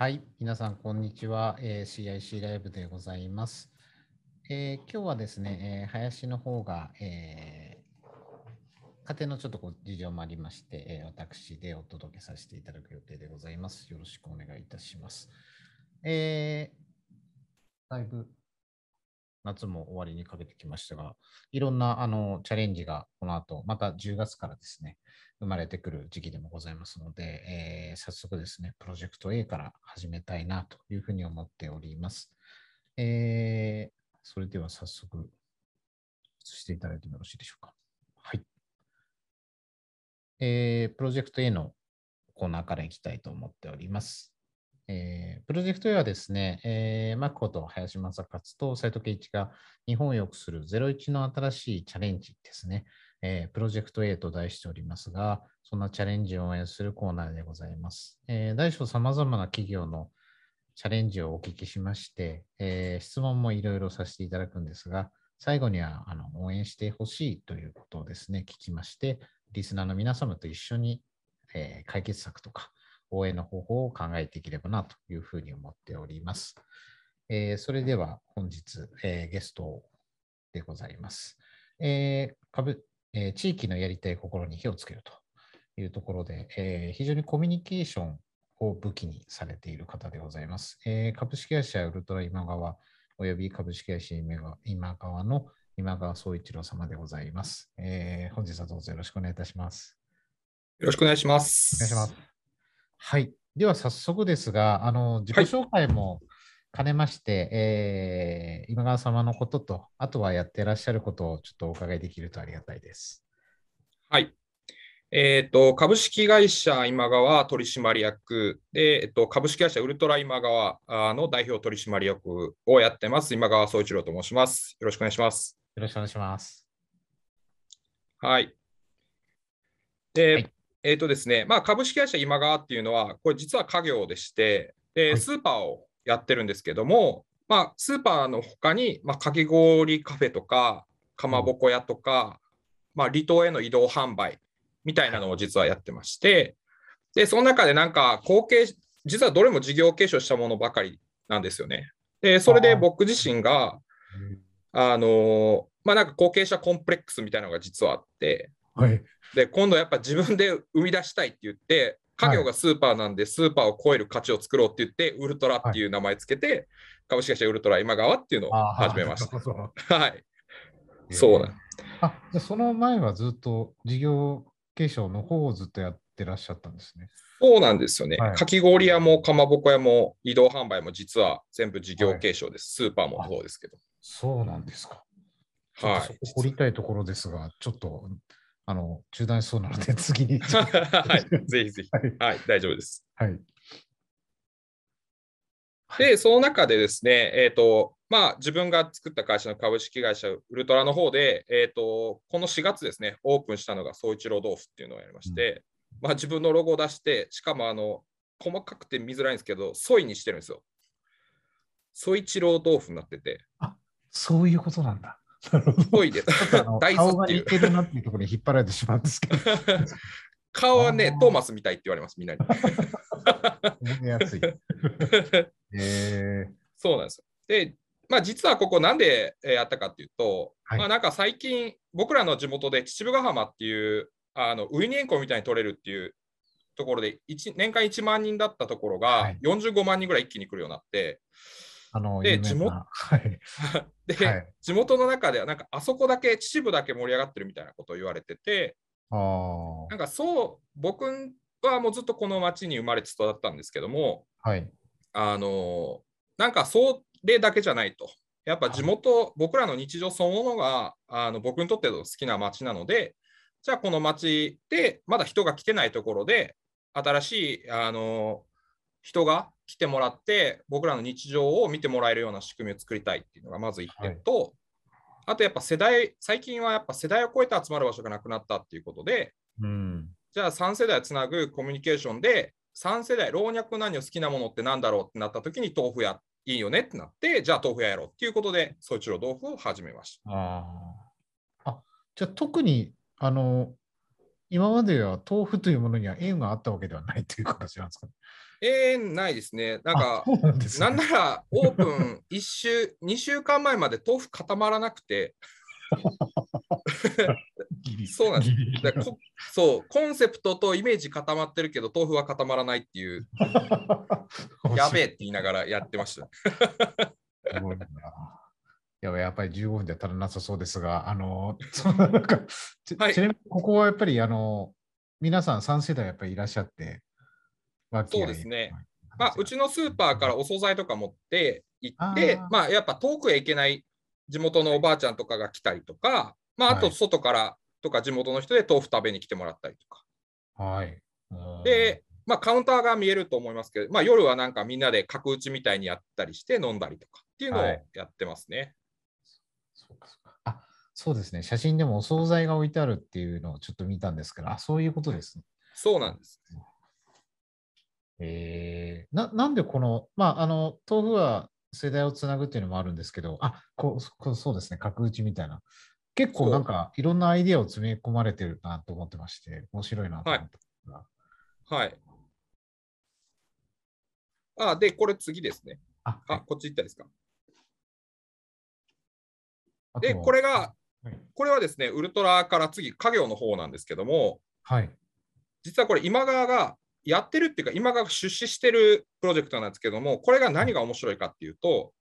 はい、皆さん、こんにちは、えー。CIC ライブでございます。えー、今日はですね、えー、林の方が、えー、家庭のちょっとこう事情もありまして、えー、私でお届けさせていただく予定でございます。よろしくお願いいたします。えー、だいぶ夏も終わりにかけてきましたが、いろんなあのチャレンジがこの後、また10月からですね、生まれてくる時期でもございますので、えー、早速ですね、プロジェクト A から始めたいなというふうに思っております。えー、それでは早速、していただいてもよろしいでしょうか。はい。えー、プロジェクト A のコーナーからいきたいと思っております。えー、プロジェクト A はですね、えー、マッコと林正勝と斉藤圭一が日本を良くする01の新しいチャレンジですね、えー、プロジェクト A と題しておりますが、そんなチャレンジを応援するコーナーでございます。えー、大小様々な企業のチャレンジをお聞きしまして、えー、質問もいろいろさせていただくんですが、最後にはあの応援してほしいということをですね、聞きまして、リスナーの皆様と一緒に、え、解決策とか、応援の方法を考えていければなというふうに思っております。え、それでは本日、え、ゲストでございます。えー株え地域のやりたい心に火をつけるというところで、え非常にコミュニケーションを武器にされている方でございます。え株式会社ウルトラ今川および株式会社今川の今川総一郎様でございます、えー。本日はどうぞよろしくお願いいたします。よろしくお願いします。お願いします。はい。では早速ですが、あの自己紹介も兼ねまして、はい、えー、今川様のことと、あとはやってらっしゃることをちょっとお伺いできるとありがたいです。はい。えーと、株式会社今川取締役で、えっと、株式会社ウルトラ今川の代表取締役をやってます、今川総一郎と申します。よろしくお願いします。よろしくお願いします。はい。で、はいえっ、ー、とですね、まあ、株式会社今川っていうのは、これ実は家業でして、でスーパーをやってるんですけども、まあ、スーパーのほかに、まあ、かき氷カフェとか、かまぼこ屋とか、まあ、離島への移動販売みたいなのを実はやってまして、で、その中でなんか後継、実はどれも事業継承したものばかりなんですよね。で、それで僕自身が、あのまあ、なんか後継者コンプレックスみたいなのが実はあって、はい、で今度やっぱ自分で生み出したいって言って家業がスーパーなんで、スーパーを超える価値を作ろうって言って、ウルトラっていう名前つけて、株式会社ウルトラ今川っていうのを始めました。はい。そうなんあじゃその前はずっと事業継承の方をずっとやってらっしゃったんですね。そうなんですよね。はい、かき氷屋もかまぼこ屋も移動販売も実は全部事業継承です。はい、スーパーもそうですけど。そうなんですか。はい。掘りたいところですが、ちょっとあの中断しそうなので、次に。はい、ぜひぜひ、はい、はい、大丈夫です。はい。で、その中でですね、えーとまあ、自分が作った会社の株式会社ウルトラの方で、えーと、この4月ですね、オープンしたのが総一郎豆腐っていうのをやりまして、うん、まあ、自分のロゴを出して、しかもあの細かくて見づらいんですけど、ソイにしてるんですよ。総一郎豆腐になってて。あそういうことなんだ。ぽいです。大豆っていう。顔が似てるなっていうところに引っ張られてしまうんですけど。顔はね、トーマスみたいって言われます、みんなに。えー、そうなんですよ。で、まあ、実はここなんでやったかっていうと、はい、まあ、なんか最近、僕らの地元で秩父ヶ浜っていうあのウイニエンコみたいに取れるっていうところで年間1万人だったところが45万人ぐらい一気に来るようになって、あので地元？はい、で、はい、地元の中ではなんかあそこだけ秩父だけ盛り上がってるみたいなことを言われててあなんかそう僕はもうずっとこの町に生まれて育ったんですけども、はい、あのなんかそれだけじゃないと。やっぱ地元、はい、僕らの日常そのものがあの僕にとっての好きな町なのでじゃあこの町でまだ人が来てないところで新しいあの人が来てもらって僕らの日常を見てもらえるような仕組みを作りたいっていうのがまず1点と、はい、あとやっぱ世代、最近はやっぱ世代を超えて集まる場所がなくなったっていうことで、うん。じゃあ3世代つなぐコミュニケーションで、3世代、老若男女好きなものってなんだろうってなった時に豆腐屋いいよねってなって、じゃあ豆腐屋やろうっていうことで、総一郎豆腐を始めました。ああ。あ、じゃあ特に、あの、今までは豆腐というものには縁があったわけではないという形なんですかね。えー、ないですね。なんかなんね。なんならオープン 1週、2週間前まで豆腐固まらなくて、そうなんです。だそう、コンセプトとイメージ固まってるけど、豆腐は固まらないっていう、やべえって言いながらやってました。すごいな。ややっぱり15分で足らなさそうですが、あの、そのなんか、ちはい。ちなみにここはやっぱり、あの、皆さん3世代やっぱりいらっしゃって、そうですね。まあ、うちのスーパーからお惣菜とか持って行ってあー、まあ、やっぱ遠くへ行けない地元のおばあちゃんとかが来たりとか、まあ、あとはい外からとか地元の人で豆腐食べに来てもらったりとか。はい。うんで、まあ、カウンターが見えると思いますけど、まあ、夜はなんかみんなで角打ちみたいにやったりして飲んだりとかっていうのをはいやってますね。そうかそうかあそうですね。写真でもお惣菜が置いてあるっていうのをちょっと見たんですけど、あ、そういうことですね。そうなんです。えー、ななんでこの、まあ、あの、豆腐は世代をつなぐっていうのもあるんですけど、あこうこうそうですね、角打ちみたいな。結構なんかいろんなアイディアを詰め込まれてるなと思ってまして、面白いなと思ってました。はい。あ、で、これ次ですね。あ、あ、こっち行ったですか？で、これが、はいこれはですね、ウルトラから次、家業の方なんですけども、はい。実はこれ、今川がやってるっていうか、今川が出資してるプロジェクトなんですけども、これが何が面白いかっていうと、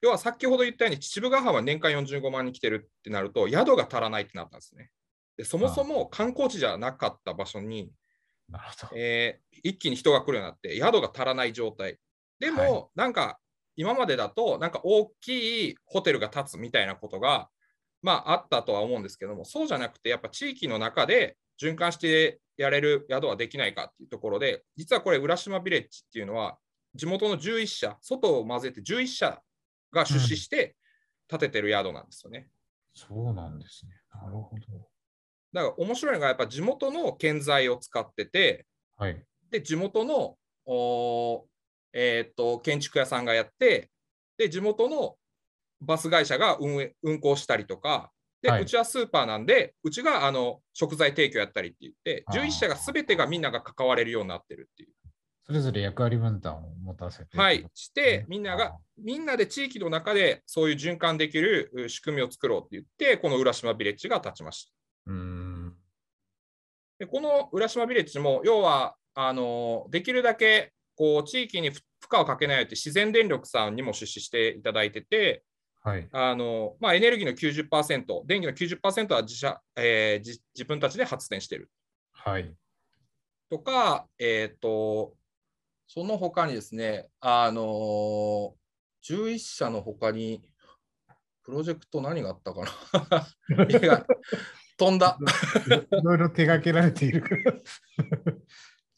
要は先ほど言ったように、秩父ヶ浜年間45万人来てるってなると、宿が足らないってなったんですね。でそもそも観光地じゃなかった場所に。えー一気に人が来るようになって、宿が足らない状態。でも、はいなんか今までだと、なんか大きいホテルが建つみたいなことが、まあ、あったとは思うんですけども、そうじゃなくて、やっぱ地域の中で循環してやれる宿はできないかっていうところで、実はこれ、浦島ビレッジっていうのは、地元の11社、外を混ぜて11社が出資して建ててる宿なんですよね。そうなんですね。なるほど。だから面白いのが、やっぱ地元の建材を使ってて、はい。で、地元の、おーえーっと建築屋さんがやって、で、地元のバス会社が運営運行したりとか、で、はいうちはスーパーなんで、うちがあの食材提供やったりって言って、あー11社がすべてがみんなが関われるようになってるっていう。それぞれ役割分担を持たせて。はい、してね、みんなが、みんなで地域の中でそういう循環できるう仕組みを作ろうって言って、この浦島ビレッジが立ちました。うーん。でこの浦島ビレッジも、要は、あのできるだけこう地域に負荷をかけないように自然電力さんにも出資していただいてて、はい。あのまあ、エネルギーの90%、電気の90%は自社、えー自自分たちで発電してるはい。とか、えっ、と、その他にですね、あの11社の他に、プロジェクト何があったかな？飛んだ。いろいろ手掛けられているから。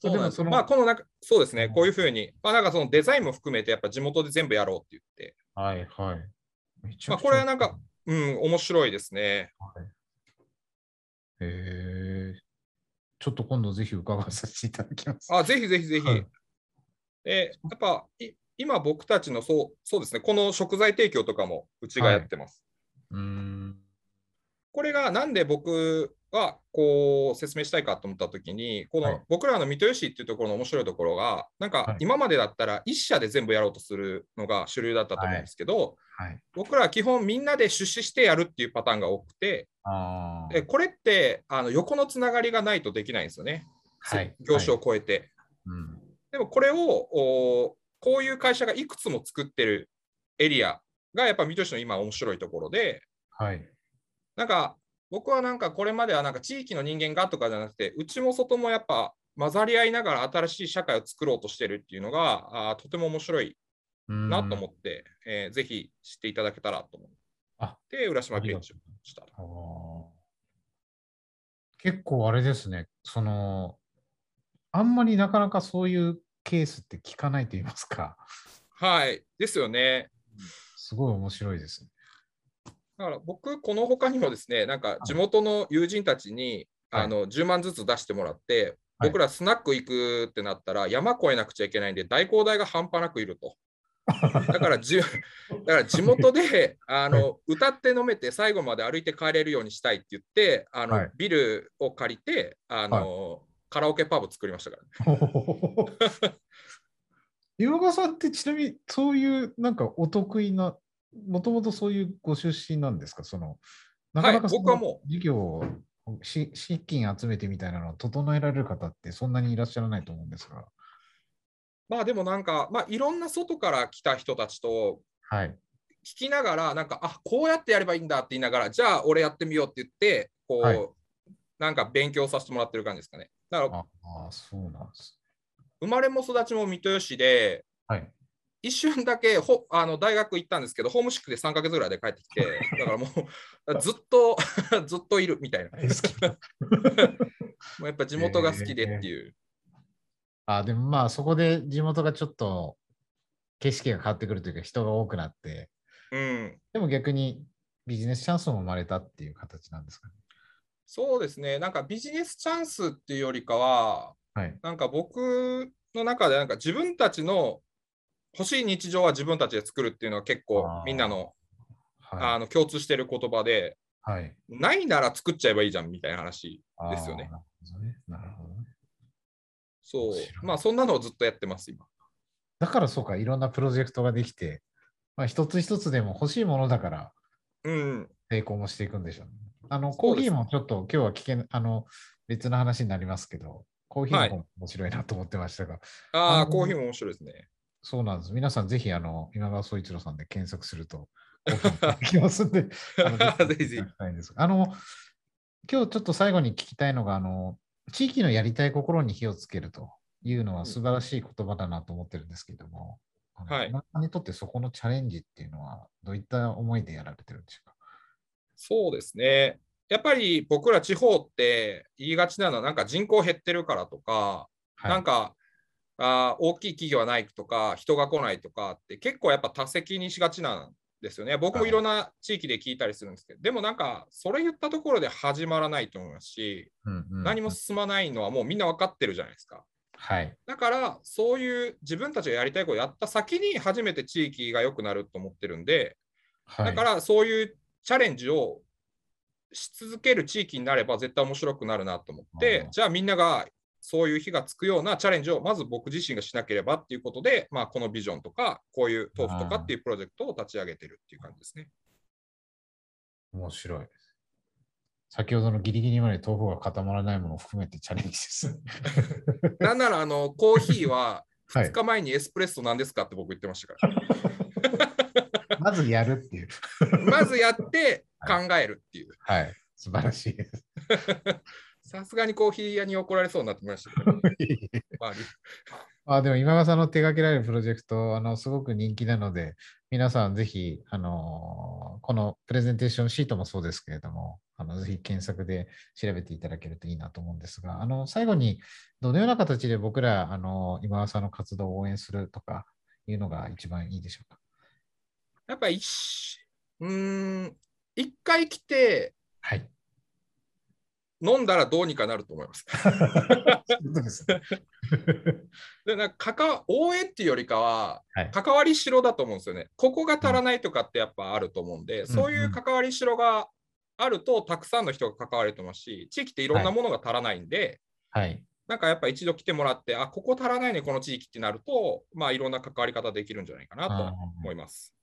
そうなんですまあ、この中、そうですね、うんこういうふうに、まあ、なんかそのデザインも含めて、やっぱ地元で全部やろうって言って、はいはい。まあ、これはなんか、うん、面白いですね。はいへえ。ちょっと今度ぜひ伺わせていただきます。あ、ぜひぜひぜひ。はいで、やっぱ、い今僕たちのそう、そうですね、この食材提供とかもうちがやってます。うーん。これがなんで僕はこう説明したいかと思ったときに、こはいの僕らの水戸吉っていうところの面白いところが、なんはいか今までだったら一社で全部やろうとするのが主流だったと思うんですけど、はい。僕らは基本みんなで出資してやるっていうパターンが多くて。でこれってあの横のつながりがないとできないんですよね、はい。業種をはい超えて。うん。でもこれをおこういう会社がいくつも作ってるエリアがやっぱ水戸市の今面白いところで、はい。なんか僕はなんかこれまではなんか地域の人間がとかじゃなくて、うちも外もやっぱ混ざり合いながら新しい社会を作ろうとしてるっていうのがあーとても面白いなと思っって、えーぜひ知っていただけたらと思っあて、浦島ビレッジをした。結構あれですね。その、あんまりなかなかそういうケースって聞かないと言いますか。はい、ですよね。すごい面白いですね。だから僕、この他にもですね、なんか地元の友人たちに、はい。あの10万ずつ出してもらって、はい。僕らスナック行くってなったら、山越えなくちゃいけないんで、代行代が半端なくいると。だからじゅだから地元であの歌って飲めて最後まで歩いて帰れるようにしたいって言ってあの、はい。ビルを借りてあの、カラオケパブ作りましたからね。岩川さんってちなみにそういうなんかお得意な、もともとそういうご出身なんですか？そのなかなかその僕はも事業をし資金集めてみたいなのを整えられる方ってそんなにいらっしゃらないと思うんですが。まあでもなんか、まあ、いろんな外から来た人たちとはい。聞きながら、なんか、あこうやってやればいいんだって言いながら、じゃあ俺やってみようって言って、こう、はいなんか勉強させてもらってる感じですかね。だから、ああ、そうなんです。生まれも育ちも水戸市で、はい。一瞬だけほあの大学行ったんですけど、ホームシックで3ヶ月ぐらいで帰ってきて、だからもうずっと ずっといるみたいな。もうやっぱ地元が好きでっていう。あでもまあそこで地元がちょっと景色が変わってくるというか人が多くなって、うん、でも逆にビジネスチャンスも生まれたっていう形なんですかね。そうですね、なんかビジネスチャンスっていうよりかは、はい。なんか僕の中でなんか自分たちの欲しい日常は自分たちで作るっていうのは結構みんなのあはい。の共通してる言葉で、はい、ないなら作っちゃえばいいじゃんみたいな話ですよね。なるほどね。そう。まあそんなのをずっとやってます、今。だからそうか、いろんなプロジェクトができて、まあ、一つ一つでも欲しいものだからうん。成功もしていくんでしょうね。あの、コーヒーもちょっと今日は聞けあの、別の話になりますけど、コーヒーも面白いなと思ってましたが、ああ、あのコーヒーも面白いですね。そうなんです。皆さんぜひ、あの、今川総一郎さんで検索すると、できますんで、あのぜひぜひあの、今日ちょっと最後に聞きたいのが、あの、地域のやりたい心に火をつけるというのは素晴らしい言葉だなと思ってるんですけれども、はい今川にとってそこのチャレンジっていうのは、どういった思いでやられてるんでしょうか？そうですね。やっぱり僕ら地方って言いがちなのは、なんか人口減ってるからとか、はい、なんかあー大きい企業はないとか、人が来ないとかって結構やっぱ多責にしがちなんですよね。僕もいろんな地域で聞いたりするんですけど、でもなんかそれ言ったところで始まらないと思いますし、うんうん何も進まないのはもうみんな分かってるじゃないですか。はい。だからそういう自分たちがやりたいことをやった先に初めて地域が良くなると思ってるんで、はい、だからそういうチャレンジをし続ける地域になれば絶対面白くなるなと思ってじゃあみんながそういう火がつくようなチャレンジをまず僕自身がしなければっていうことで、まあ、このビジョンとか、こういう豆腐とかっていうプロジェクトを立ち上げてるっていう感じですね。面白い。先ほどのギリギリまで豆腐が固まらないものを含めてチャレンジです。なんならあのコーヒーは はい2日前にエスプレッソなんですかって僕言ってましたから。まずやるっていう。まずやって考えるっていう。はい。素晴らしいです。さすがにコーヒー屋に怒られそうになってましたけど、まああでも今川さんの手掛けられるプロジェクト、あのすごく人気なので、皆さんぜひ、あのこのプレゼンテーションシートもそうですけれども、あのぜひ検索で調べていただけるといいなと思うんですが、あの最後にどのような形で僕ら、あの今川さんの活動を応援するとかいうのが一番いいでしょうか？やっぱ一うーん一回来てはい。飲んだらどうにかなると思います。で なんか関わ応援っていうよりかは、はい関わりしろだと思うんですよね。ここが足らないとかってやっぱあると思うんで、そういう関わりしろがあると、たくさんの人が関われると思うし、地域っていろんなものが足らないんで、はい。なんかやっぱ一度来てもらって、あここ足らないね、この地域ってなると、まあいろんな関わり方できるんじゃないかなと思います。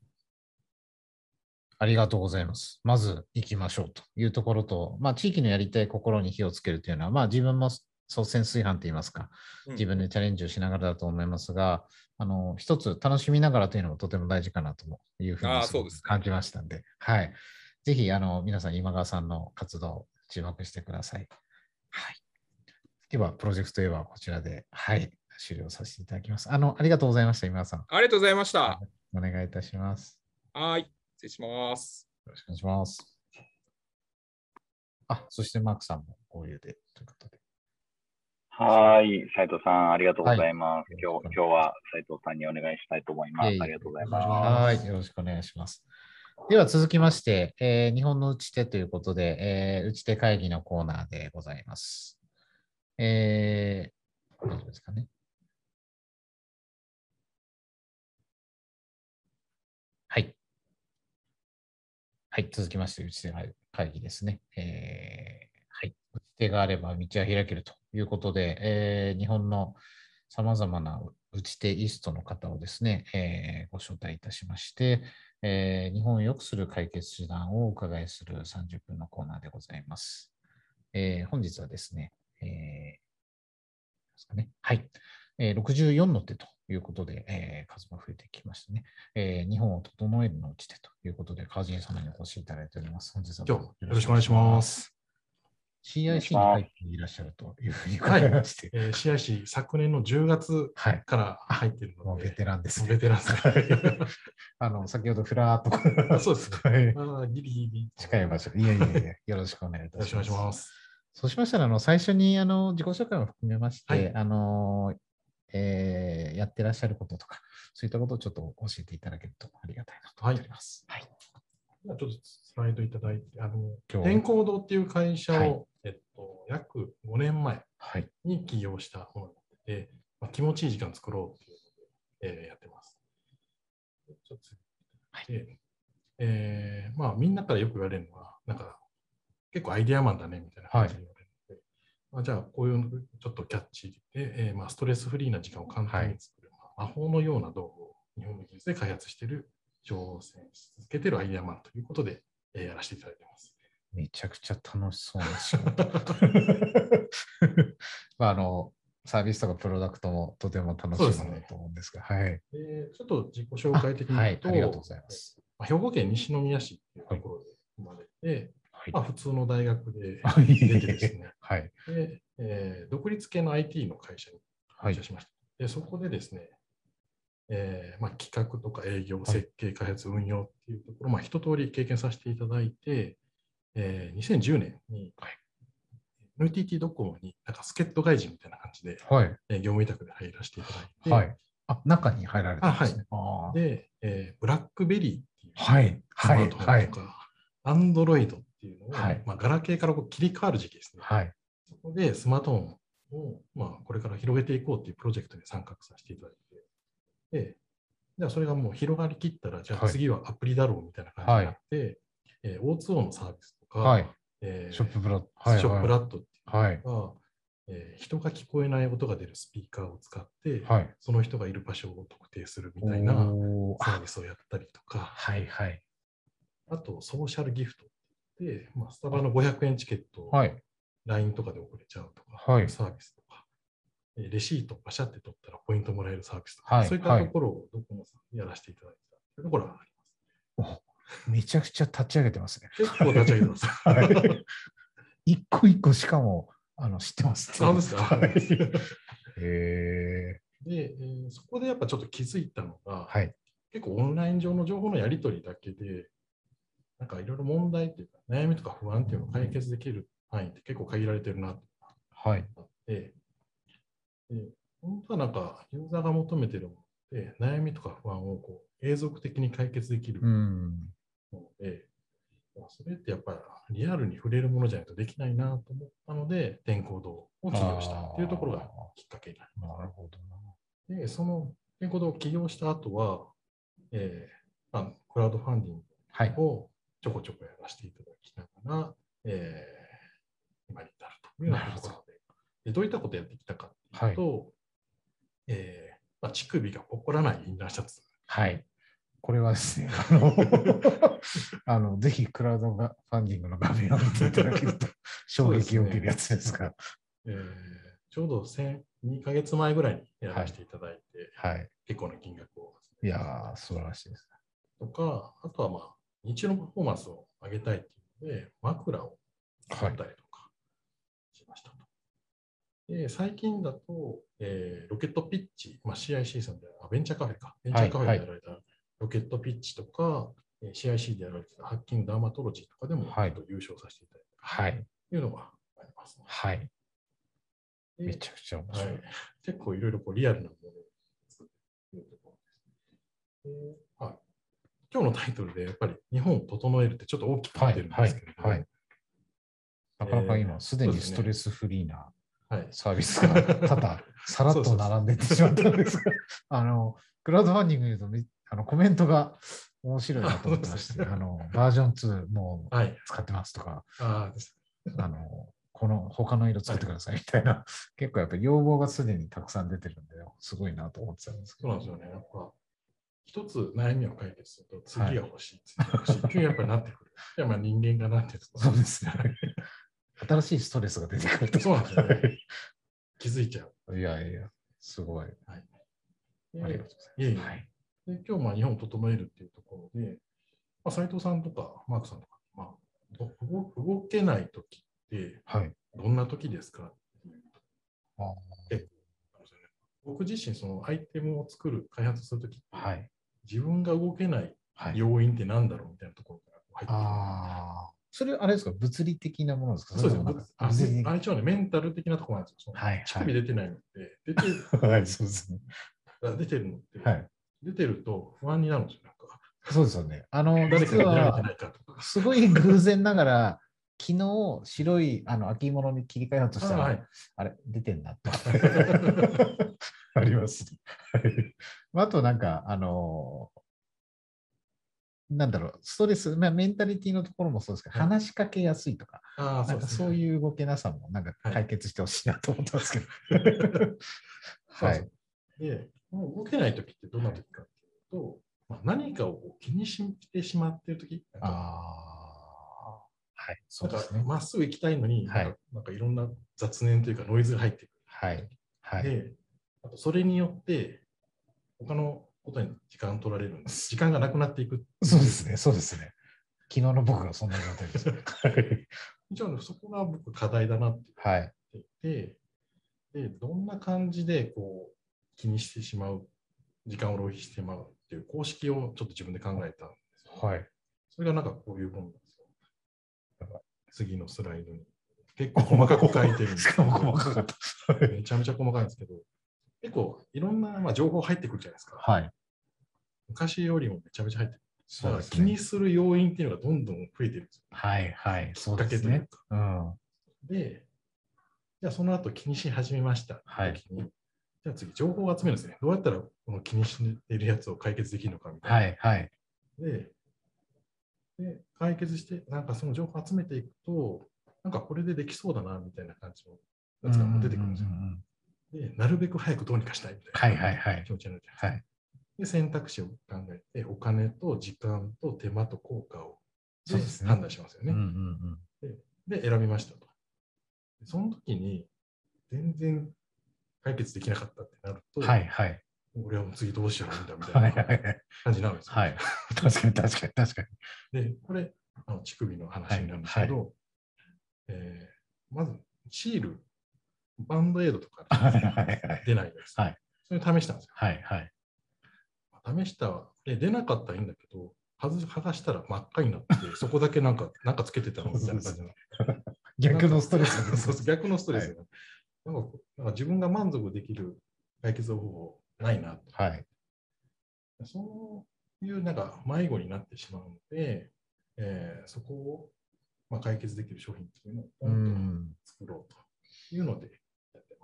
ありがとうございます。まず行きましょうというところと、まあ、地域のやりたい心に火をつけるというのは、まあ、自分も率先炊飯といいますか、うん自分でチャレンジをしながらだと思いますが、あの一つ楽しみながらというのもとても大事かなというふうに感じましたんで、はい。ぜひ、あの皆さん、今川さんの活動を注目してください。はい。では、プロジェクト A はこちらで、はい、終了させていただきます。あの、ありがとうございました、今川さん。ありがとうございました。お願いいたします。はい、失礼します。よろしくお願いします。あ、そしてマークさんも合流でということで。はい、斉藤さん、ありがとうございます。はい今日今日は斉藤さんにお願いしたいと思います。ありがとうございます。はい、よろしくお願いします。では続きまして、えー日本の打ち手ということで、えー打ち手会議のコーナーでございます。えー、大丈夫ですかね。はい。はい、続きまして、打ち手会議ですね。えーはい。打ち手があれば道は開けるということで、えー日本のさまざまな打ち手イストの方をですね、えーご招待いたしまして、えー日本を良くする解決手段をお伺いする30分のコーナーでございます。えー本日はですね、えーですかねはい、えー64の手ということで、えー数が増えてきましたね、えー日本を整えるの打ち手ということで、川尻様にお越しいただいております。本日はよろしくお願いします。CIC に入っていらっしゃるというふうに伺いまして、えー、CIC 昨年の10月はい、から入っているので、もうベテランですね。ベテランですね あの、先ほどフラーっと。あそうですはいああギリギリ近い場所。いやいやいや、よろしくお願いいたします。よろしくお願いします。そうしましたら、あの最初にあの自己紹介も含めまして、はいあのえーやってらっしゃることとか、そういったことをちょっと教えていただけるとありがたいなと思っております。はい。じゃあちょっとスライドいただいて、あの天工堂っていう会社を、はいえっと、約5年前はい。に起業したもので、まあ、気持ちいい時間作ろうっていうので、えーやってます。ちょっと次でえーまあ、みんなからよく言われるのは、なんか結構アイデアマンだねみたいな感じで、まあ、じゃあこういうのちょっとキャッチーで、えーまあ、ストレスフリーな時間を簡単に作る、まあ魔法のような道具を日本の技術で開発している、挑戦し続けているアイデアマンということで、えーやらせていただいてます。めちゃくちゃ楽しそうな仕事。まあ、あの、サービスとかプロダクトもとても楽しいそうですねものだと思うんですが、はい。でちょっと自己紹介的にはい、言うと、ありがとうございます。まあ兵庫県西宮市っていうところで生まれて、はいまあ、普通の大学ではい出てですね、はい。でえー独立系の IT の会社にはい入社しました。でそこでですね、えーまあ、企画とか営業、い設計、開発、運用っていうところ、まあ、一通り経験させていただいて、えー2010年に、はい NTT ドコモになんか助っ人外人みたいな感じで、はい。えー業務委託で入らせていただいて、はい。あ、中に入られたんですね。あーで、えーブラックベリーっていうはい。スはい。マートフはいォンと。か、アンドロイドっていうのを、はいまあ、ガラケーからこう切り替わる時期ですね。はい。そこでスマートフォンを、まあ、これから広げていこうっていうプロジェクトに参画させていただいて、で、じゃあそれがもう広がりきったら、じゃあはい次はアプリだろうみたいな感じになって、えー O2O のサービスとか、はい。えーショップブラッド。はい。ショップラッットっていうはい。のが、えー人が聞こえない音が出るスピーカーを使って、はい。その人がいる場所を特定するみたいなサービスをやったりとか、はい。はい。あとソーシャルギフトって言って、まあ、スタバの500円チケットをはい。LINE とかで送れちゃうとか、はいサービスとか、えーレシートをバシャって取ったらポイントもらえるサービスとか、はいそういったところをドコモさんにやらせていただいたというところがありめちゃくちゃ立ち上げてますね。ます。結構立ち上げてます。はい一個一個しかも、あの、知ってます。そうですか？へえ。えーそこでやっぱちょっと気づいたのが、はい。結構オンライン上の情報のやり取りだけで、なんかいろいろ問題っていうか、悩みとか不安っていうのを解決できる範囲って結構限られてるなとはい。で本当はなんかユーザーが求めてるものって悩みとか不安をこう永続的に解決できるうん。ので、それってやっぱりリアルに触れるものじゃないとできないなと思ったので、天候堂を起業したっていうところがきっかけになりなるほどな。ます。で、その天候堂を起業した後は、えーまあ、クラウドファンディンはい。グをちょこちょこやらせていただきながら、えー今に至るというようなところでで、どういったことをやってきたかというと、えーまあ、乳首が起こらないインナーシャツ。はい。これはですね、あの、あのぜひクラウドファンディングの画面を見ていただけると 衝撃を受けるやつですが。えーちょうど1000 2ヶ月前ぐらいにやらせていただいて、はい。結構な金額を。いやー、素晴らしいです。とか、あとはまあ、日中のパフォーマンスを上げたいっていうので、枕を作ったりと。で最近だと、えーロケットピッチ、まあ、CIC さんであベンチャーカフェか、ベンチャーカフェでやられたロケットピッチとか、えー CIC でやられてたハッキングダーマトロジーとかでもはい優勝させていただいたはい。というのがあります、ねはい。でめちゃくちゃ面は白い。い、結構いろいろこうリアルなものを作っているところです。ではい、今日のタイトルでやっぱり日本を整えるってちょっと大きく言ってるんですけれども、はいはいなかなかえ今、ーすでにストレスフリーなはいサービスがただ さらっと並んでいってしまったんですが、あの、クラウドファンディング見るとめあのコメントが面白いなと思ってまして、あの、バージョン2もうはい。使ってますとか、ああですあの、この他の色作ってくださいみたいな、結構やっぱり要望がすでにたくさん出てるんで、すごいなと思ってたんですけど。そうなんですよね。やっぱ、一つ悩みを解決すると、次が欲しい、次が欲しい。っていうやっぱりなってくる。いや、まあ人間がなってると。そうですね。新しいストレスが出てくると。そうなんですよね気づいちゃう。いやいや、すごい。でありがとうございます。はい。で今日、まあ、日本を整えるっていうところで、まあ、斉藤さんとかマークさんとか、まあ、ど動動けないときって、はい。どんなときですかあ結構あるんですよね僕自身、そのアイテムを作る、開発するときはい。自分が動けないはい。要因って何だろうみたいなところから入ってくる。ああ。それ、あれですか？物理的なものですか？そうですれともなんかあ物理的あ一応ね、メンタル的なところなんですよ。はいはい乳首出てないのって、出てるはい、そうですね。出てるのって、はい。出てると不安になるんですよ。なんかそうですよね。あの、誰か実が見られてはな、いかとか。すごい偶然ながら、昨日、白いあの秋物に切り替えようとしたら、あはいあれ、出てんなって。ありますね。はいあと、なんか、あのなんだろう、ストレス、まあ、メンタリティのところもそうですけど、はい話しかけやすいとか、ああ、なんかそうういう動けなさも、なんかはい解決してほしいなと思ってますけど。そうはいそう。で、もう動けないときってどんなときかっていうと、まあ、何かを気にしてしまっているとき、あかあ、はい、そなうんですね。かまっすぐ行きたいのに、はいなんかいろんな雑念というかノイズが入ってくはい、はる。い。で、あとそれによって、他のことに時間取られるんです。時間がなくなっていく。そうですね、そうですね。昨日の僕がそんな状態です。はい一応ねそこが僕課題だなってはい。言っていて、で、どんな感じでこう気にしてしまう、時間を浪費してしまうっていう公式をちょっと自分で考えたんですよ。はい。それがなんかこういうものなんですよ。次のスライドに。結構細かく書いてるんですしかも細かかった。はいめちゃめちゃ細かいんですけど、結構いろんな、まあ、情報入ってくるじゃないですか。はい。昔よりもめちゃめちゃ入ってくる。そうですね気に。する要因っていうのがどんどん増えてるんですよ。はい、はい。そうですねう。ん。で、じゃあその後気にし始めました。はいじゃあ次、情報を集めるんですね。どうやったらこの気にしているやつを解決できるのかみたいな。はい、はい。でで、解決して、なんかその情報を集めていくと、なんかこれでできそうだなみたいな感じのやつが出てくるんですよ。うんうんうんで、なるべく早くどうにかしたいみたいな、はいはいはい気持ちになるじゃないですか。はい。で、選択肢を考えて、お金と時間と手間と効果をで判断しますよね。で、選びましたと。でその時に、全然解決できなかったってなると、はい、はい。俺はもう次どうしようみたいなはい、はいはい。感じになるんですよ。はい。確かに、確かに、確かに。で、これ、あの乳首の話になるんですけど、えーまず、シール、バンドエイドとか はい、はい、はい。出ないです。はいそれ試したんですよ。はい、はい。試したで、出なかったらいいんだけど、外す剥がしたら真っ赤になって、そこだけなんか、なんかつけてたのみたいな感じの。逆のストレスがそうそう逆のストレスが、なんかなんか自分が満足できる解決方法ないなと。はい。そういうなんか迷子になってしまうので、えーそこを、まあ、解決できる商品っていうのを。作ろうというので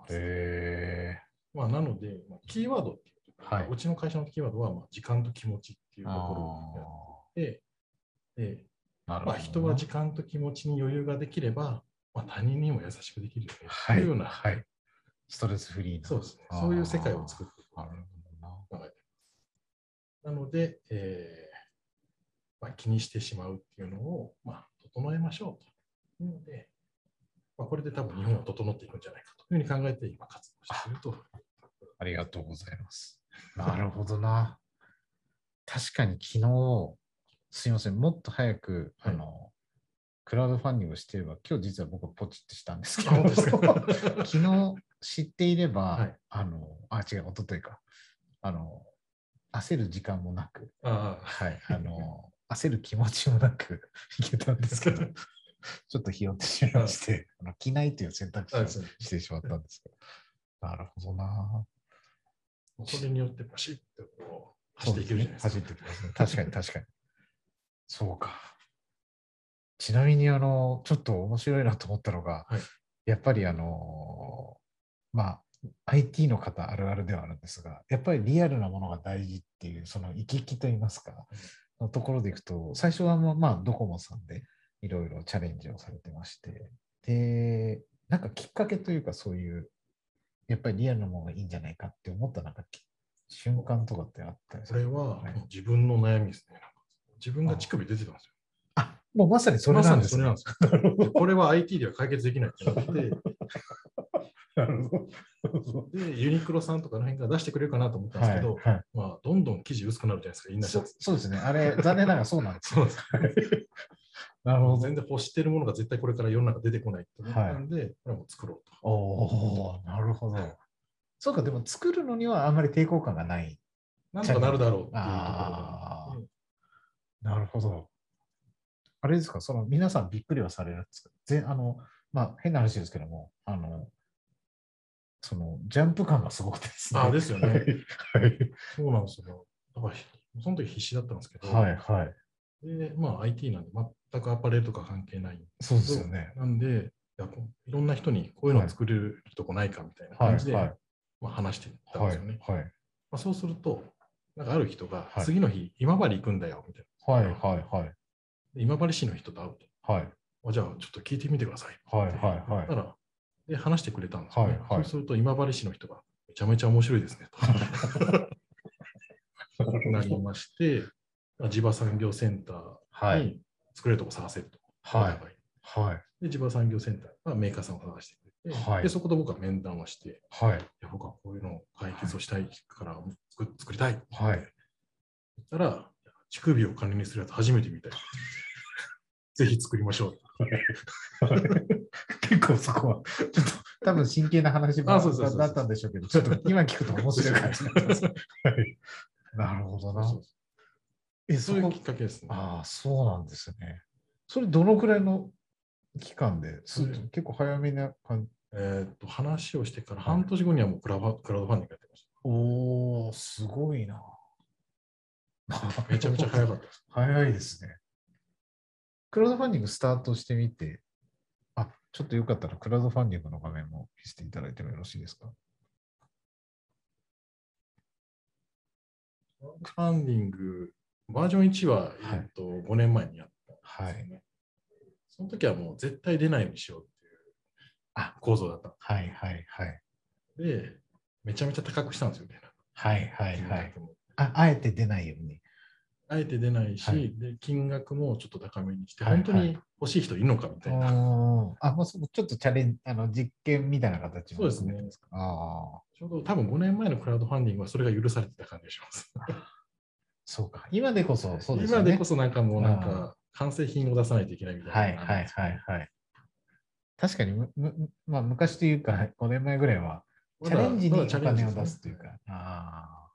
ます。へまあ、なので、まあ、キーワードっていうとはいうちの会社のキーワードは、まあ、時間と気持ちっていうー。ところをやって、であーなるほどな。まあ、人は時間と気持ちに余裕ができれば、まあ、他人にも優しくできるよねはい。というような、はい。ストレスフリーな。そうですねそういう世界を作っていく。考えてます。なので、えーまあ、気にしてしまうっていうのを、まあ、整えましょうというので、まあ、これで多分日本は整っていくんじゃないかというふうに考えて今活動していると。ありがとうございます。なるほどな。確かに昨日、すいません、もっと早く、はい。あの、クラウドファンディングしてれば、今日実は僕ポチってしたんですけど、昨日知っていれば、はい。あの、あ、違う、一昨日か。あの、焦る時間もなく、はい、あの、焦る気持ちもなくいけたんですけど、ちょっとひよってしまいまして、あの着ないという選択肢をしてしまったんですけど。なるほどな。それによってパシッとこう走っていけるじゃないですか。走っていきますね。確かに確かに。そうか。ちなみに、あの、ちょっと面白いなと思ったのが、はいやっぱり、あの、まあ、IT の方あるあるではあるんですが、やっぱりリアルなものが大事っていう、その行き来といいますか、のところでいくと、最初はまあ、まあ、ドコモさんでいろいろチャレンジをされてまして、で、なんかきっかけというか、そういう、やっぱりリアルなものがいいんじゃないかって思ったなんかき瞬間とかってあったりする？それは自分の悩みですね。自分が乳首出てたんですよ。あ、もうまさにそれなんですね。まさにそれなんですよ。でこれは IT では解決できないってなって、なるほど。で、ユニクロさんとかの辺から出してくれるかなと思ったんですけど、はいはいまあ、どんどん生地薄くなるじゃないですか、インナーシそャツ。そうですね。あれ、残念ながらそうなんですよ。そうです。なるほど。全然欲してるものが絶対これから世の中出てこないって思ったんで、これはもう作ろうと。おおなるほど。そうか、でも作るのにはあんまり抵抗感がない。なんとかなるだろうっていうとなるほど。あれですか、その皆さんびっくりはされるんですか？ぜあの、まあ、変な話ですけども、あの、そのジャンプ感がすごくてですね。あですよね はい。そうなんですよ。だから、その時必死だったんですけど、はい、はい。で、まあ IT なんで全くアパレルとか関係ない。そうですよね。なんで、いろんな人にこういうのを作れるとこないかみたいなはい、感じで、はい。まあ、話してたんはいですよね。、はい。まあ、そうすると、なんかある人がはい次の日、今治行くんだよみたいはい、はい、はい。今治市の人と会うと。はい、あじゃあちょっと聞いてみてください。はい、はい、はい。ら、で話してくれたんですよね。はいはいそうすると、今治市の人がめちゃめちゃ面白いですねと。なりまして、まあ地場産業センタはい、ーに作れるとこ探せると。はいはい、で、地場産業センターがメーカーさんを探してくれて、はいでそこと僕は面談をして、はい。いや僕はこういうのを解決をしたいから作作りたいってはい言ったら、乳首を金にするやつ初めて見たい。ぜひ作りましょう。結構そこは、ちょっと多分真剣な話ばあそうそうそうそうだったんでしょうけど、ちょっと今聞くと面白い感じ。はいなるほどな。え、そこそういうきっかけですね。ああ、そうなんですね。それどのくらいの期間ですうん結構早めな感じ？えーっと、話をしてから半年後にはもうクラファクラウドファンディングやってましおお、すごいな。た。めちゃめちゃ早かったです。早いですね。クラウドファンディングスタートしてみて、あ、ちょっとよかったらクラウドファンディングの画面も見せていただいてもよろしいですか？クラウドファンディング、バージョン1は、はいえーっと5年前にやったんですはよね。その時はもう絶対出ないようにしようっていうあ構造だった。はいはいはい。で、めちゃめちゃ高くしたんですよね。はいはいはい。ああえて出ないように。あえて出ないし、はいで、金額もちょっと高めにして、はい本当に欲しい人いるのかみたいな。あ、もうちょっとチャレンジ、あの実験みたいな形もそうですねあ、ちょうど多分5年前のクラウドファンディングはそれが許されてた感じがします。そうか。今でこそ、そうですよね。今でこそなんかもうなんあか完成品を出さないといけないみたいな。はいはいはいはい。確かにむむ、まあ、昔というか、5年前ぐらいは、チャレンジにおまだチャレンジ金をですね出すというか。あ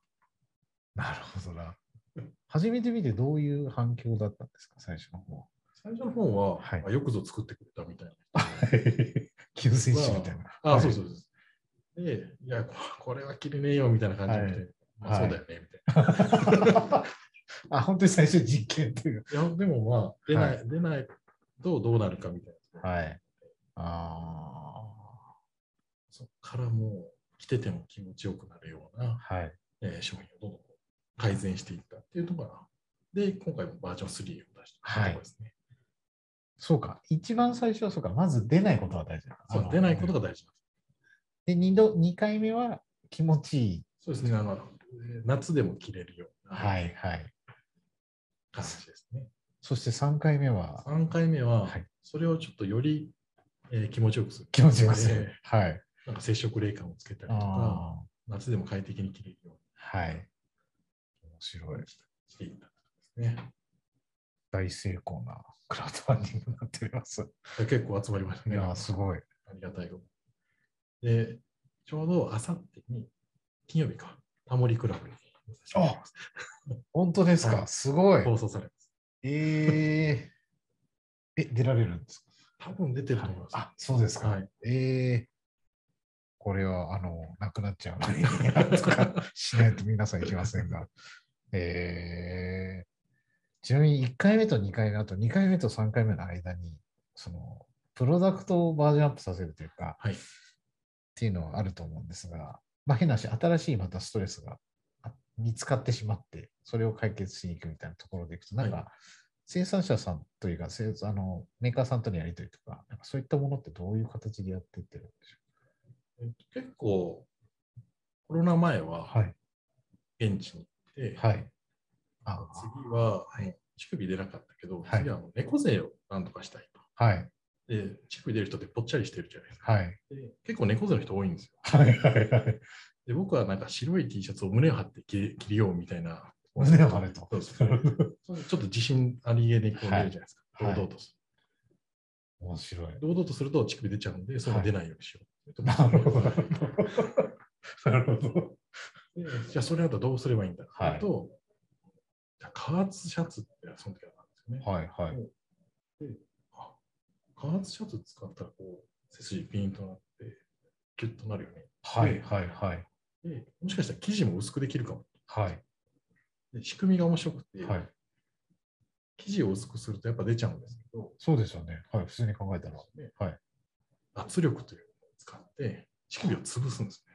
あ、なるほどな。初めて見てどういう反響だったんですか、最初の方。最初の方は、はいあよくぞ作ってくれたみたいな。救世主みたいな。あ、はいそうそうそう。で、いや、こ これは切れねえよみたいな感じで、はいまあ、そうだよね、みたいな。あ、本当に最初実験といういや、でもまあ、出ない、は出ないとどうなるかみたいな。か。はい。あそこからもう、着てても気持ちよくなるような、あ、はい。えー商品をどんどん改善していったっていうところが、で、今回もバージョン3を出したところですね。そうか。一番最初はそうか。まず出ないことが大事だ。そう出ないことが大事です。で、二度、二回目は気持ちいい。そうですね、あの、えー夏でも着れるようなはいはい。感じですね。そして三回目は？3回目ははい、それをちょっとより、えー気持ちよくする。気持ちよくすえる。はい。ーなんか接触冷感をつけたりとか、あ夏でも快適に着れるよあ、はい。面白いうに。していったんですね。大成功なクラウドファンディングになっております。で結構集まりましたね。いや、すごい。ありがたいこと。で、ちょうどあさってに、金曜日か、タモリクラブにあ本当ですか、はいすごい。放送されます。えー、え、出られるんです多分出てると思います。かあ、そうですか。はいえー、これは、あの、なくなっちゃうのに、と かしないと皆さんいけませんが。えー、ちなみに1回目と2回目、あと2回目と3回目の間に、その、プロダクトをバージョンアップさせるというか、はい。っていうのはあると思うんですが、まあ、変なし、新しいまたストレスがあ見つかってしまって、それを解決しに行くみたいなところでいくと、なんか、はい生産者さんというか、生あのメーカーさんとのやり取りとか、なんかそういったものってどういう形でやっていってるんでしょえっと結構、コロナ前はうはい。現地に行って、はい。あ次は、はい乳首出なかったけど、はい次はもう猫背をなんとかしたいと。はい。で、乳首出る人ってぽっちゃりしてるじゃないですか。はい。で結構猫背の人多いんですよ。はい。はい。はい。で、僕はなんか白い T シャツを胸を張って着れ着るようみたいな。胸を張れとそうそうそうちょっと自信ありげにこう出るじゃないですか。はい堂々とす面白いる。。堂々とすると乳首出ちゃうんで、そういうの出ないようにしよう。なるほど。なるほど。でじゃあ、それだとどうすればいいんだはいと、じゃあ加圧シャツってその時はあったんですよね。はい。はい。であ加圧シャツ使ったらこう背筋ピンとなって、キュッとなるよね。はい。はい。はい。で、もしかしたら生地も薄くできるかも。はい。で仕組みが面白くて、はい。生地を薄くするとやっぱ出ちゃうんですけど、そうですよね。はい。普通に考えたら。ねはい。圧力というのを使って、乳首を潰すんです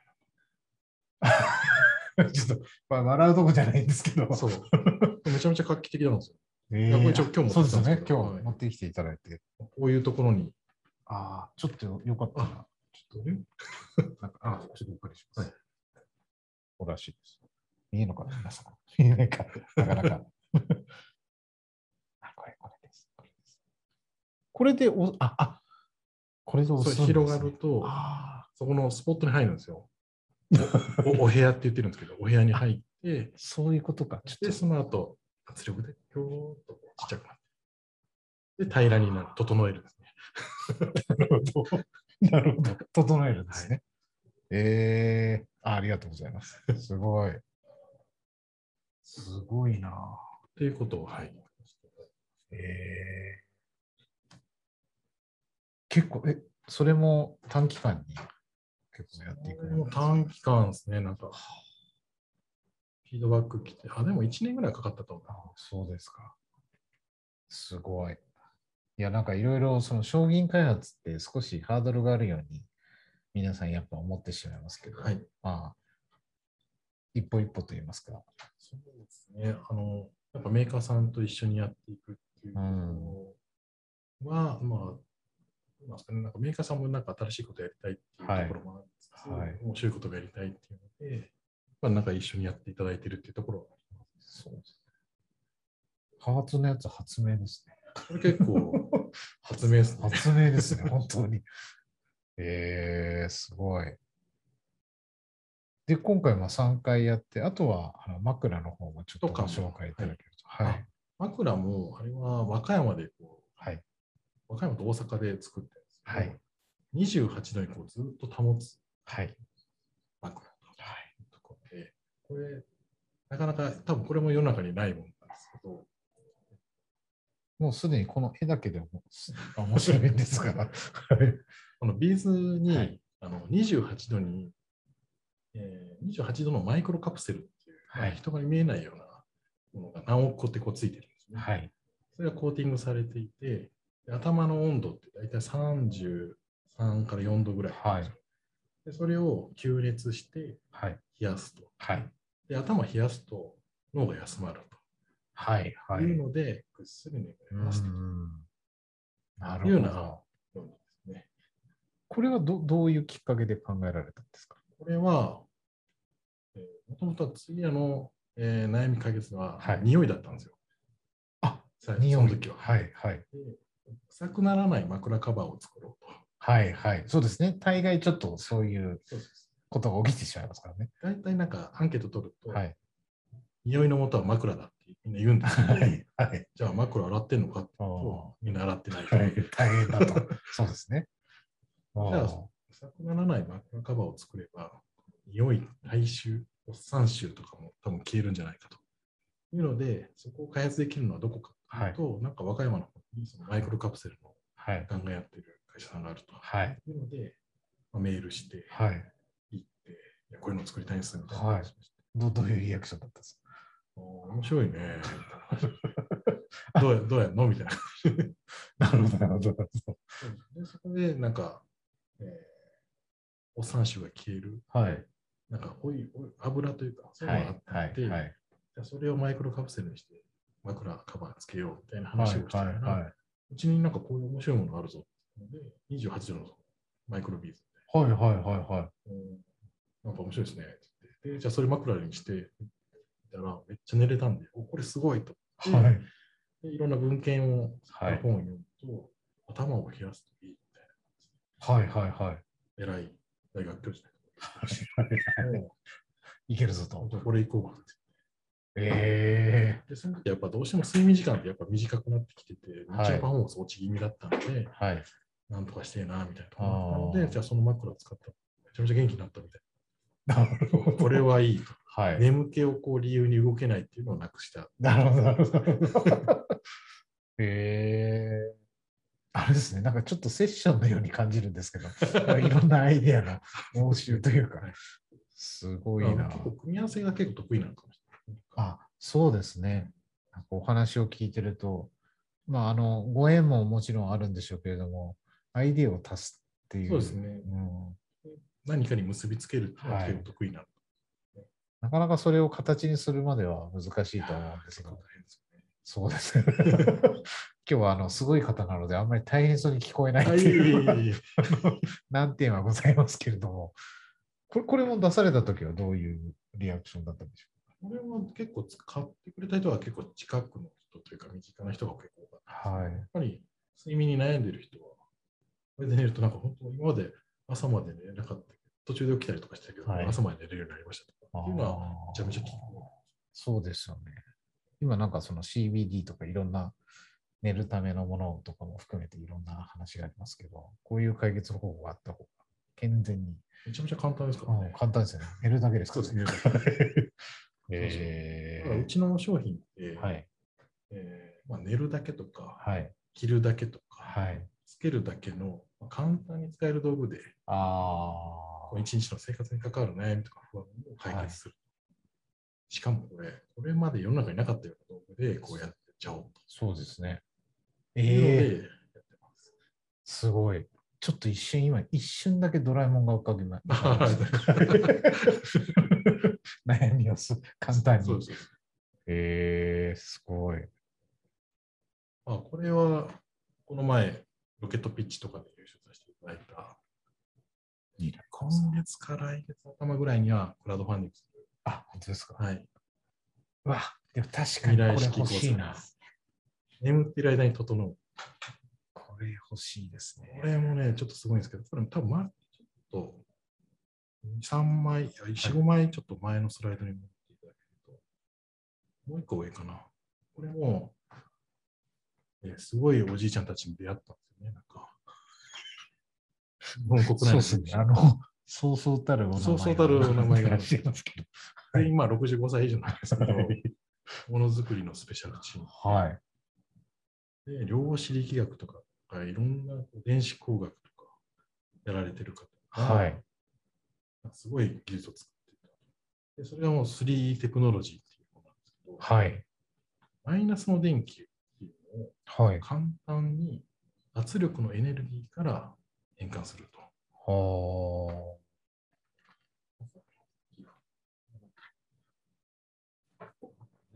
ちょっと、まあ、笑うとこじゃないんですけど。ね。そう。めちゃめちゃ画期的なんですよ。えいやこれちょ今日持ってそうですよね今日持ってきていただいて。こういうところに、ああ、ちょっとよかったら。ちょっとね。なんか、あちょっとお借りします。はいこれらしいです。見えるのかな皆さん。見えないか。なかなか。あ、これ、これです。これです。これでお、あ、あ、これで押すんです、ね、広がると、あそこのスポットに入るんですよ。おお部屋って言ってるんですけど、お部屋に入ってあ、そういうことか。ちょっで、とその後、圧力で、ひょーっとちっちゃくなって。で、平らになる、整えるんですね。なるほど。なるほど。整えるんですね。ええあありがとうございます。すごい。すごいな。っていうことを、はい。ええ結構、え、それも短期間に結構やっていく短期間ですね、なんか、フィードバック来て、あ、でも1年ぐらいかかったと思う。あそうですか。すごい。いや、なんかいろいろその商品開発って少しハードルがあるように皆さんやっぱ思ってしまいますけど、はい。まあ、一歩一歩と言いますか。そうですね。あの、やっぱメーカーさんと一緒にやっていくっていうところは、まあ、なんですかね、なんかメーカーさんもなんか新しいことやりたいっていうところもありつつ、はいはい面白いことがやりたいっていうので、まあ、なんか一緒にやっていただいてるっていうところはあります。そうですね。パーツのやつ発明ですね。これ結構発明ですね。発明ですね、本当に。えー、すごい。で、今回も3回やって、あとはあの枕の方もちょっとご紹介いただけると。ははいい。枕も、あれは和歌山でこはい。う、和歌山と大阪で作ってるんですけど、はい28度にこうずっと保つはい。これ、なかなか多分これも世の中にないものなんですけど、もうすでにこの絵だけでも面白いんですが。はい。このビーズに、はいあの28度に、えー、28度のマイクロカプセルっていう、はいまあ人が見えないようなものが何億個ってこうついてるんですね。はい。それがコーティングされていて、で頭の温度って大体33から4度ぐらいなんでそれを吸熱してはい。冷やすと。はい。で頭冷やすと脳が休まるはい。とはい。いうので、ぐっすり眠れますとうんないうようなですね。これはどどういうきっかけで考えられたんですか？これは、もともとは次の、えー悩み解決は、はい匂いだったんですよ。あ、さ匂いその時は。はい。はい。で臭くならない枕カバーを作ろうと。はい。はい。そうですね。大概ちょっとそういうそうです。ことが起きてしまいますからね。大体なんかアンケート取ると、はい。匂いの元は枕だってみんな言うんですけど、はい。はい。じゃあ枕洗ってんのかってと、みんな洗ってない。はい。大変だと。そうですね。あじゃあー臭くならない枕カバーを作れば、匂い、体臭、おっさん臭とかも多分消えるんじゃないかと。いうので、そこを開発できるのはどこかというと、なんか和歌山の方にそのマイクロカプセルのはい。ガンガンやってる会社さんがあると。はい。いうので、まあ、メールして、はい。こういうの作りたいんですみたいなはい。どどういうリアクションだったんですか？面白いね。どうやどうやんの？みたいな。なるほど、なるほど。でそこで、なんか、えー、お産臭が消える、はい。なんかオイオイ油というか、そういうはいのがあっ。はい。て、はい。じゃあそれをマイクロカプセルにして、枕カバーつけようみたいなはい。話をしてたら、はうちになんかこういう面白いものがあるぞで、28度のマイクロビーズい。はい。はい。はで、うんなんか面白いですねって言って、でじゃあそれ枕にして、みたらめっちゃ寝れたんで、おこれすごいと。い。はい。でいろんな文献を、はい本を読むと、頭を冷やすといいみたいはい。はい。はい。な、偉い大学教授だはい。いけるぞとけ。ど、これ行こうって。えで、その時やっぱどうしても睡眠時間ってやっぱ短くなってきてて、はい日中のパフォーマンス落ち気味だったので、えはい。なんとかしてえな、みたいなところだったので、じゃあその枕を使ったらめちゃめちゃ元気になったみたいなるほな。これはいいと。はい。眠気をこう理由に動けないっていうのをなくした。なるほど、なるほど。へえ。あれですね、なんかちょっとセッションのように感じるんですけど、いろんなアイデアの応酬というかはい、すごいな。結構組み合わせが結構得意なのかもしれない。あ、そうですね。なんかお話を聞いてると、まあ、あの、ご縁ももちろんあるんでしょうけれども、アイデアを足すっていう。そうですねうん何かに結びつけるっていうのは結構得意なの。なかなかそれを形にするまでは難しいと思うんですが。そうですね。今日はあのすごい方なので、あんまり大変そうに聞こえないってあいう難点はございますけれども、これこれも出されたときはどういうリアクションだったんでしょこれは結構使ってくれた人は結構近くの人というか身近な人が結構多かった。うか。はいや。っぱり睡眠に悩んでる人は、これで寝るとなんか本当今まで朝まで寝れなかった途中で起きたりとかしたけど、はい朝まで寝れるようになりましたとかっていうのはめちゃめちゃ聞く。そうですよね。今なんかその CBD とかいろんな寝るためのものとかも含めていろんな話がありますけど、こういう解決方法があった方が健全に、めちゃめちゃ簡単ですからうんね。簡単ですよね。寝るだけですから そうですね。うちの商品って、はい。えーまあ、寝るだけとか、はい。着るだけとか、はい。つけるだけのまあ簡単に使える道具で、あこう一日の生活に関わる悩みとか不安を解決する。しかもこれ、これまで世の中になかったような道具でこうやってちゃおうそうですね。ええでやってます。すごい。ちょっと一瞬今、一瞬だけドラえもんが浮かびま 悩みをす簡単に。ええすごい。まあ、これは、この前、ロケットピッチとかで優勝させていただいた、今月か来月頭ぐらいにはクラウドファンディングする。あ、本当ですか？はい。うわ、でも確かにこれ欲しいな眠ってる間に整う。これ欲しいですねこ。れもね、ちょっとすごいんですけど、これ多分、まあ、ちょっと、2、3枚、4、5枚ちょっと前のスライドに持っていただけると、もう一個上かな。これも、えーすごいおじいちゃんたちに出会ったんですよね、なんか。日本国内のね。あの、そうそうたるお名前が。そうそうたるお名前がしますけど。で今65歳以上なんですけど、ものづくりのスペシャルチームはい。で、量子力学とか、いろんな電子工学とかやられてる方が、はい。すごい技術を作っていた。で、それがもう 3D テクノロジーっていうものなんですけど、はい。マイナスの電気っていうのをはい。簡単に圧力のエネルギーから変換すると。は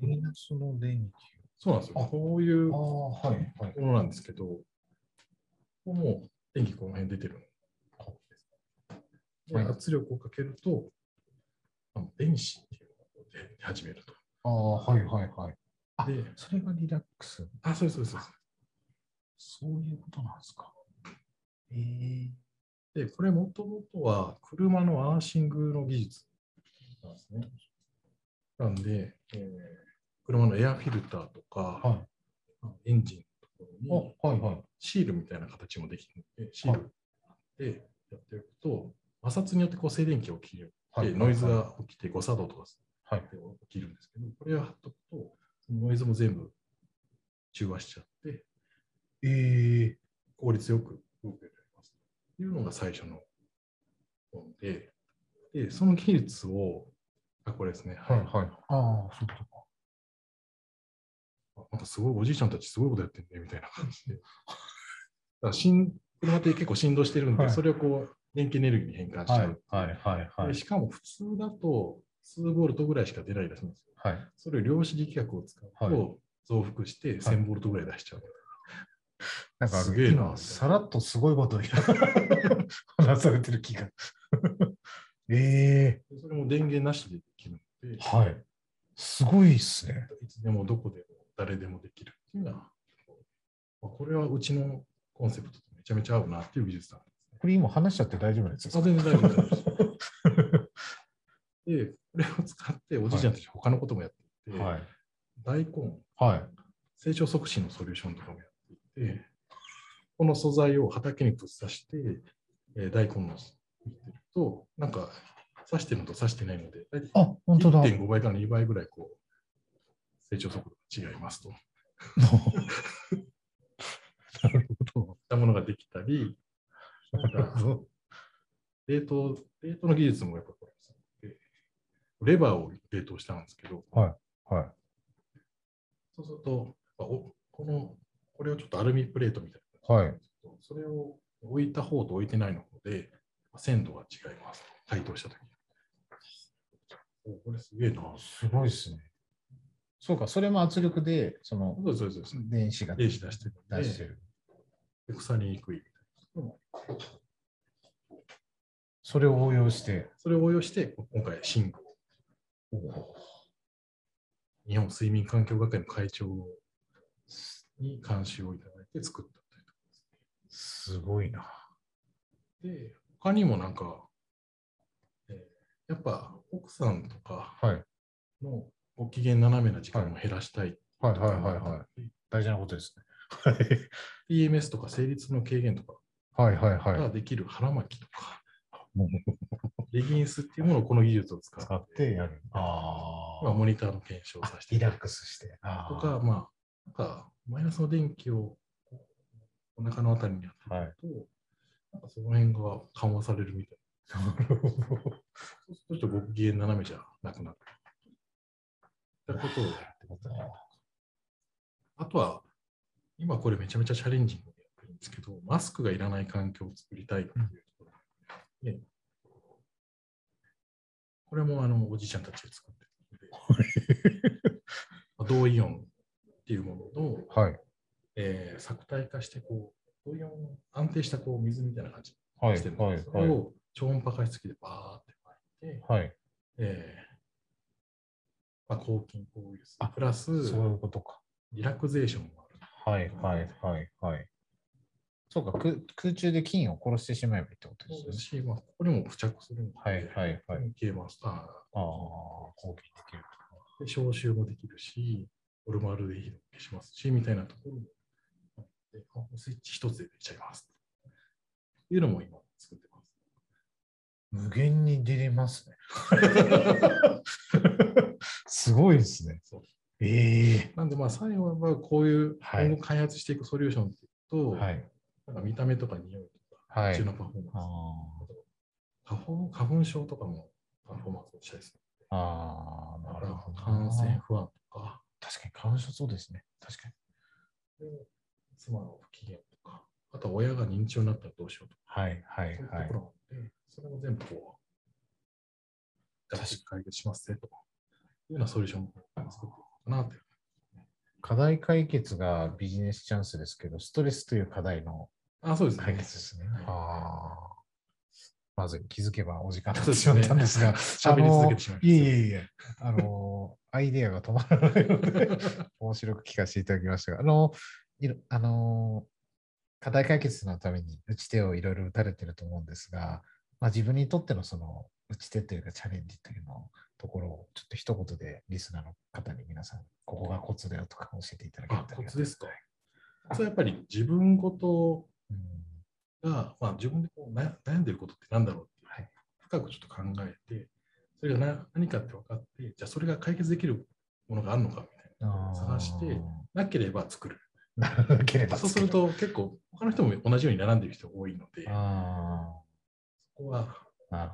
マイナスの電そうなんですよ。あこういうもあ、はい。はい。のなんですけど、ここもう電気この辺出てるではい圧力をかけると、あの電子っていうのが出始めると。ああ、はい。はい。はい。あで、それがリラックス。あ、そうそうそうです。そういうことなんですか。ええで、これもともとは車のアーシングの技術なんですね。なんで、えー車のエアフィルターとか、はエンジンのところにい。あ、はい。はい。シールみたいな形もできるので、シールでやっておくと、摩擦によってこう静電気が起きる。はいで、ノイズが起きて誤作動とかはい。起きるんですけど、これを貼っとくと、そのノイズも全部中和しちゃって、ええ効率よく動くようになります。というのが最初の本で、で、その技術を、あ、これですね。はい。はい。ああ、そうか。なんかすごいおじいちゃんたちすごいことやってんねみたいな感じで。だからしん車って結構振動してるんで、はいそれをこう電気エネルギーに変換しちゃう。はいはいはいでしかも普通だと数ボルトぐらいしか出ないらしいんですよ。はい。それを量子力学を使うはいと増幅して1000ボルトぐらい出しちゃう。なんかすげえな今、さらっとすごいことを話されてる気が。ええでそれも電源なしでできるので、はい。すごいっすね。いつでもどこでも誰でもできるっていうのは、まあこれはうちのコンセプトとめちゃめちゃ合うなっていう技術なんですね。これ今話しちゃって大丈夫ですか？あ全然大丈夫です。で、これを使っておじいちゃんたち他のこともやっていて、はい。大根、はい。成長促進のソリューションとかもやっていて、この素材を畑にぶっ刺して、えー大根の見てると、なんか刺してるのと刺してないので、大体あ、本当だ。1.5倍から2倍ぐらいこう成長速度が違いますと。なるほど。ったものができたり、冷凍、冷凍の技術もやっぱこれでレバーを冷凍したんですけど、はい。はい。そうすると、あおこの、これをちょっとアルミプレートみたいな。はい。それを置いた方と置いてないの方で、鮮度が違います。解凍したとき。おこれすげえな。すごいですね。そうか、それも圧力で、そのそうそうそう。電子が電子出してる出してる。で腐りにくい。それを応用して。それを応用して、今回、シング日本睡眠環境学会の会長に監修をいただいて作ったというとこすごいな。ろで他にもなんか、えーやっぱ奥さんとかはい。のご機嫌斜めな時間を減らしたいはいはいはいはい。大事なことですね。PMS とか生理痛の軽減とかはいはいはい。ができる腹巻きとか、レギンスっていうものをこの技術を使って、使ってやる。あまあ、モニターの検証をさせてリラックスして。あーとか、まあ、なんかマイナスの電気をお腹のあたりにやってはい。ると、なんかその辺が緩和されるみたいなるほど。そうするとご機嫌斜めじゃなくなる。ったことをやってますあとは、今これめちゃめちゃチャレンジングでやってるんですけど、マスクがいらない環境を作りたいっていうところで、これもあのおじいちゃんたちで作ってるので、まあ同イオンっていうものの、はい。えー、作体化してこう、同イオン安定したこう水みたいな感じはいしてるんですはい。それを超音波加湿器でバーって巻いて、はい。えーまあ、抗菌抗ウイルスあ、プラスそういうことか。リラクゼーションもある。はいはいはいはい。そうか、空空中で菌を殺してしまえばいいってことですすし、まあ、ここにも付着するので、はいはいはい。消えます。あああ、貢献できる。で消臭もできるし、オルマルデヒドも消しますし、みたいなところもあって、あスイッチ一つでできちゃいます。っていうのも今作ってます。無限に出れますね。すごいですね。ええなんで、まあ、最後はこういうはい今後開発していくソリューションっていうと、はい。なんか見た目とか匂いとか、はいのパフォーマンス、あ花粉花粉症とかもパフォーマンスをしたりする。あ、ああ、なるほど。感染不安とか、確かに花粉症そうですね。確かに。で妻の不機嫌とか、あとは親が認知症になったらどうしようとか、はいはいはいそういうとこ。ろがあって、それも全部こう、確かに解決しますねというようなソリューションを作っていこうかなという。課題解決がビジネスチャンスですけど、ストレスという課題の。解決ですね。はいああ。まず気づけばお時間になってしまったんですが、喋り続けてしまいましたいえいえいえ、あの、アイデアが止まらないので、面白く聞かせていただきましたが、あの、いろあの、課題解決のために打ち手をいろいろ打たれてると思うんですが、まあ、自分にとってのその打ち手というかチャレンジというのところをちょっと一言でリスナーの方に皆さん、ここがコツだよとか教えていただけたいコツですか？それはやっぱり自分ごとうんが、まあ、自分でこう悩悩んでることって何だろうって、はい。深くちょっと考えて、それがな何かって分かって、じゃあそれが解決できるものがあるのかみたいな。探してなければ作る。なければそうすると結構他の人も同じように並んでる人が多いので、そあこは、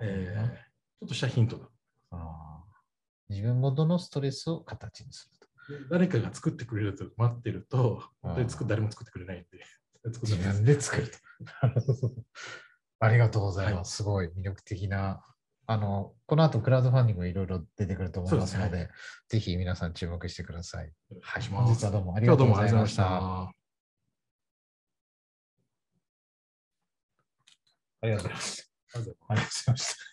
えーな、ちょっとしたヒントだ。あー自分ごとのストレスを形にすると。誰かが作ってくれると待ってると、本当に作誰も作ってくれないんで。自分で作ると。ありがとうございます。すごい魅力的な。あの、この後クラウドファンディングいろいろ出てくると思いますので、ですぜひ皆さん注目してください。はい。本日はどうもありがとうございましどうもありがとうございまた。ありがとうございます。ありがとうございました。